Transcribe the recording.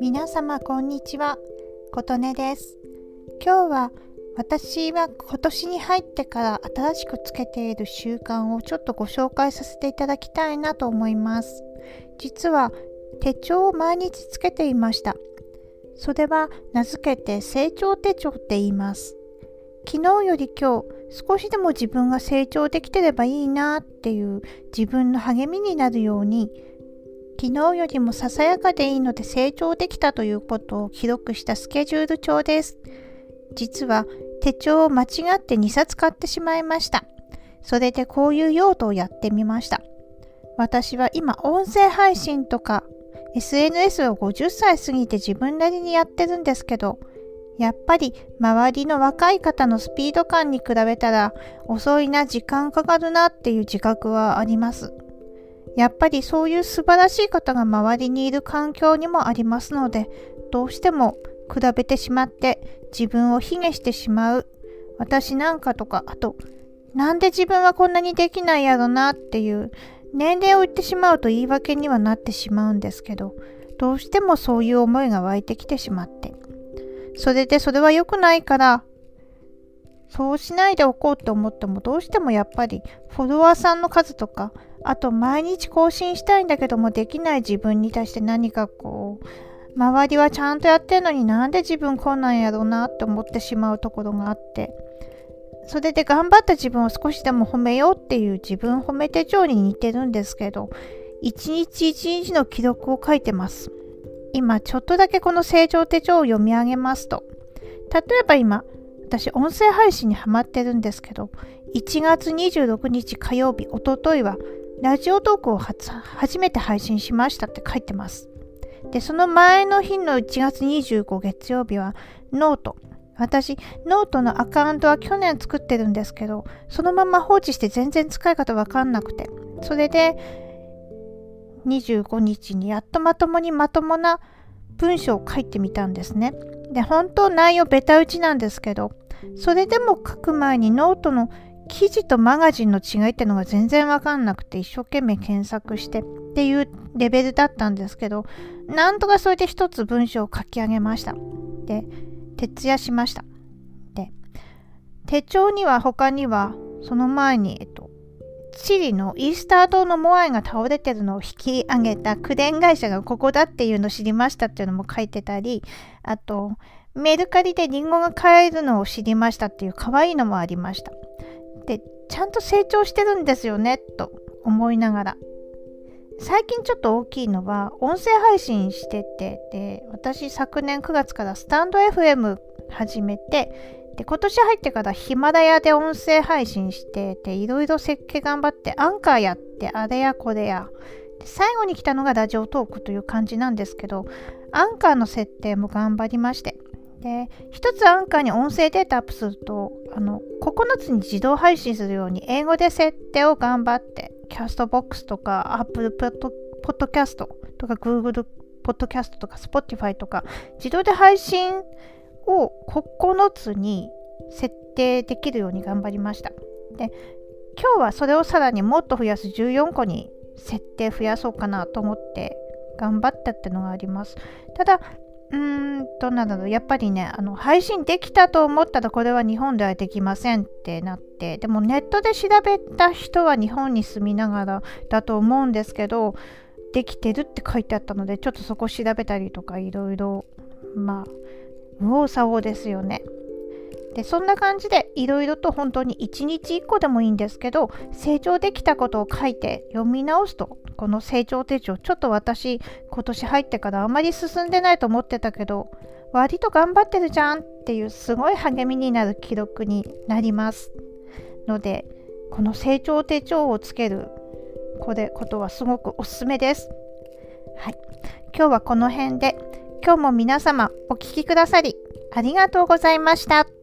皆様こんにちは。琴音です。今日は私は今年に入ってから新しくつけている習慣をちょっとご紹介させていただきたいなと思います。実は手帳を毎日つけていました。それは名付けて成長手帳って言います。昨日より今日少しでも自分が成長できてればいいなっていう自分の励みになるように昨日よりもささやかでいいので成長できたということを記録したスケジュール帳です。実は手帳を間違って2冊買ってしまいました。それでこういう用途をやってみました。私は今音声配信とか SNS を50歳過ぎて自分なりにやってるんですけど、やっぱり周りの若い方のスピード感に比べたら遅いな、時間かかるなっていう自覚はあります。やっぱりそういう素晴らしい方が周りにいる環境にもありますので、どうしても比べてしまって自分を卑下してしまう。私なんかとか、あと、なんで自分はこんなにできないやろなっていう年齢を言ってしまうと言い訳にはなってしまうんですけど、どうしてもそういう思いが湧いてきてしまって。それでそれは良くないから、そうしないでおこうと思ってもどうしてもやっぱりフォロワーさんの数とかあと毎日更新したいんだけどもできない自分に対して何かこう周りはちゃんとやってるのになんで自分こんなんやろうなって思ってしまうところがあってそれで頑張った自分を少しでも褒めようっていう自分褒め手帳に似てるんですけど一日一日の記録を書いてます。今ちょっとだけこの成長手帳を読み上げますと。例えば今私音声配信にハマってるんですけど1月26日火曜日おとといはラジオトークを初めて配信しましたって書いてます。でその前の日の1月25月曜日はノート。私ノートのアカウントは去年作ってるんですけどそのまま放置して全然使い方わかんなくて。それで25日にやっとまともにまともな文章を書いてみたんですね。で本当内容ベタ打ちなんですけどそれでも書く前にノートの記事とマガジンの違いってのが全然わかんなくて一生懸命検索してっていうレベルだったんですけどなんとかそれで一つ文章を書き上げました。で徹夜しました。で手帳には他にはその前にえっとチリのイースター島のモアイが倒れてるのを引き上げたクレーン会社がここだっていうのを知りましたっていうのも書いてたりあとメルカリでリンゴが買えるのを知りましたっていう可愛いのもありました。でちゃんと成長してるんですよねと思いながら。最近ちょっと大きいのは音声配信しててで私昨年9月からスタンド FM 始めてで今年入ってからヒマラヤで音声配信してていろいろ設計頑張ってアンカーやってあれやこれや。最後に来たのがラジオトークという感じなんですけどアンカーの設定も頑張りまして。で一つアンカーに音声データアップするとあの9つに自動配信するように英語で設定を頑張ってキャストボックスとか Apple ポッドキャストとか Google ポッドキャストとか Spotify とか自動で配信を9つに設定できるように頑張りました。で今日はそれをさらにもっと増やす14個に設定増やそうかなと思って頑張ったってのがあります。ただ、うーん、どうなんだろう。やっぱりね、あの、配信できたと思ったらこれは日本ではできませんってなって、でもネットで調べた人は日本に住みながらだと思うんですけど、できてるって書いてあったので、ちょっとそこ調べたりとかいろいろ、まあ、右往左往ですよね。でそんな感じでいろいろと本当に1日1個でもいいんですけど成長できたことを書いて読み直すとこの成長手帳ちょっと私今年入ってからあまり進んでないと思ってたけど割と頑張ってるじゃんっていうすごい励みになる記録になります。のでこの成長手帳をつけるこれことはすごくおすすめです。はい。今日はこの辺で今日も皆様お聴きくださりありがとうございました。